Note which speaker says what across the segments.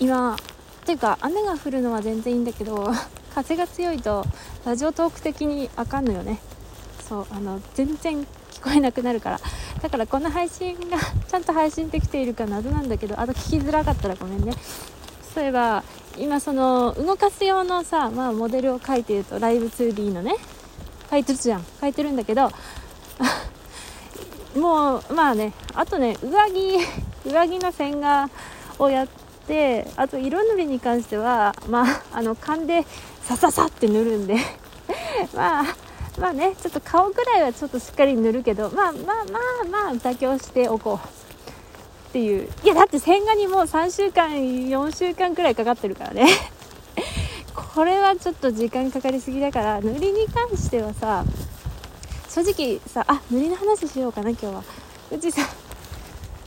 Speaker 1: 今っていうか雨が降るのは全然いいんだけど 風が強いとラジオトーク的にあかんのよね。そうあの全然聞こえなくなるから。だからこの配信が ちゃんと配信できているか謎なんだけどあと聞きづらかったらごめんね。そういえば今その動かす用のさ、まあ、モデルを描いてるとライブ 2D のね書いてるじゃん。書いてるんだけど もうまあねあとね上着上着の線画をやってあと色塗りに関してはまああの勘でさささって塗るんで まあまあねちょっと顔ぐらいはちょっとしっかり塗るけどまあまあまあまあ妥協しておこう。っていう。いやだって線画にもう3週間4週間くらいかかってるからね。これはちょっと時間かかりすぎだから塗りに関してはさ正直さあ塗りの話しようかな今日は。うちさ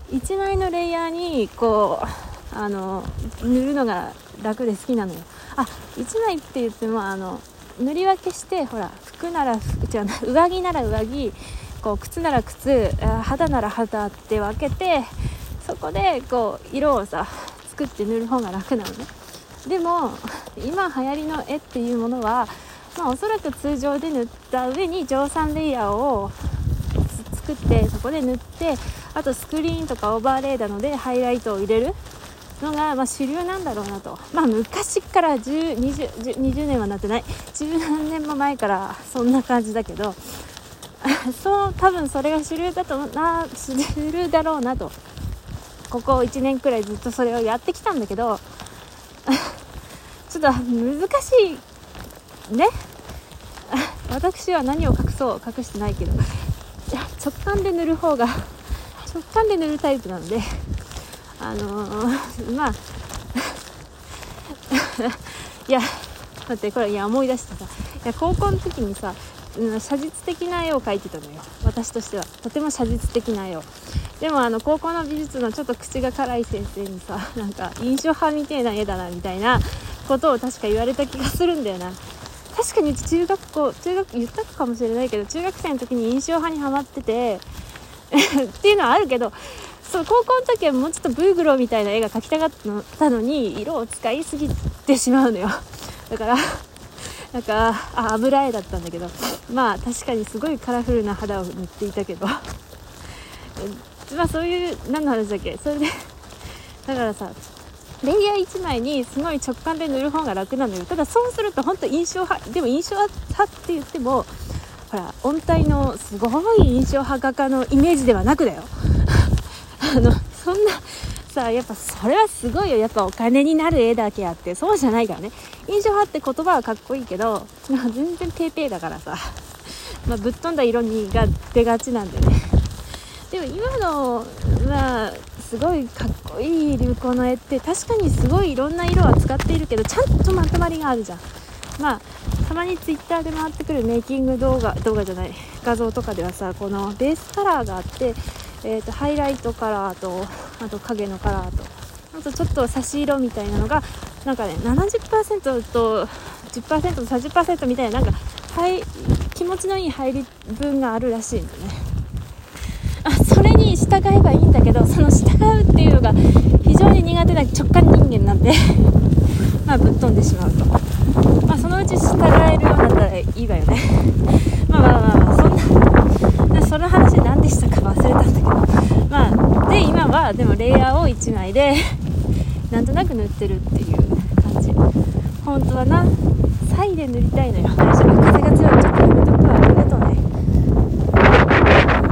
Speaker 1: 1枚のレイヤーにこうあの塗るのが楽で好きなのよ。あ1枚って言ってもあの塗り分けしてほら服なら服違う上着なら上着こう靴なら靴肌なら肌って分けてそこでこう色をさ作って塗る方が楽なのね。でも今流行りの絵っていうものはまあ、おそらく通常で塗った上に蒸散レイヤーを作ってそこで塗ってあとスクリーンとかオーバーレイなのでハイライトを入れる。のが、まあ、主流なんだろうなと、まあ、昔から 10, 20, 20年はなってない。10何年も前からそんな感じだけど そう多分それが主流だとな主流だろうなと。ここ1年くらいずっとそれをやってきたんだけど ちょっと難しいね。私は何を隠そう隠してないけど。直感で塗る方が直感で塗るタイプなので。あのー、まあ いや待ってこれいや思い出したさいや高校の時にさ、うん、写実的な絵を描いてたのよ。私としては。とても写実的な絵を。でもあの高校の美術のちょっと口が辛い先生にさなんか印象派みたいな絵だなみたいなことを確か言われた気がするんだよな。確かにち中学校中学言ったかもしれないけど中学生の時に印象派にはまってて っていうのはあるけどそう高校の時はもうちょっとブーグローみたいな絵が描きたかったのに色を使いすぎてしまうのよ。だからなんかあ油絵だったんだけど。まあ確かにすごいカラフルな肌を塗っていたけど。まあそういう何の話だっけ？それでだからさレイヤー1枚にすごい直感で塗る方が楽なのよ。ただそうすると本当印象派でも印象派って言ってもほら音体のすごい印象派画家のイメージではなくだよ。あのそんなさやっぱそれはすごいよ。やっぱお金になる絵だけあってそうじゃないからね。印象派って言葉はかっこいいけど、まあ、全然ペーペーだからさ、まあ、ぶっ飛んだ色にが出がちなんでね。でも今のまあすごいかっこいい流行の絵って確かにすごいいろんな色は使っているけどちゃんとまとまりがあるじゃん。まあたまにツイッターで回ってくるメイキング動画動画じゃない画像とかではさこのベースカラーがあって、えーと、ハイライトカラーとあと影のカラーとあとちょっと差し色みたいなのがなんかね70%と10%と30%みたいななんか、はい、気持ちのいい入り分があるらしいんだね。あそれに従えばいいんだけどその従うっていうのが非常に苦手な直感人間なんで まあぶっ飛んでしまうと。まあそのうち従えるようになったらいいわよね。まあまあまあまあそんなその話何でしたか忘れたんだけどまあで今はでもレイヤーを1枚で なんとなく塗ってるっていう感じ。本当はなサイで塗りたいのよ。私は風が強い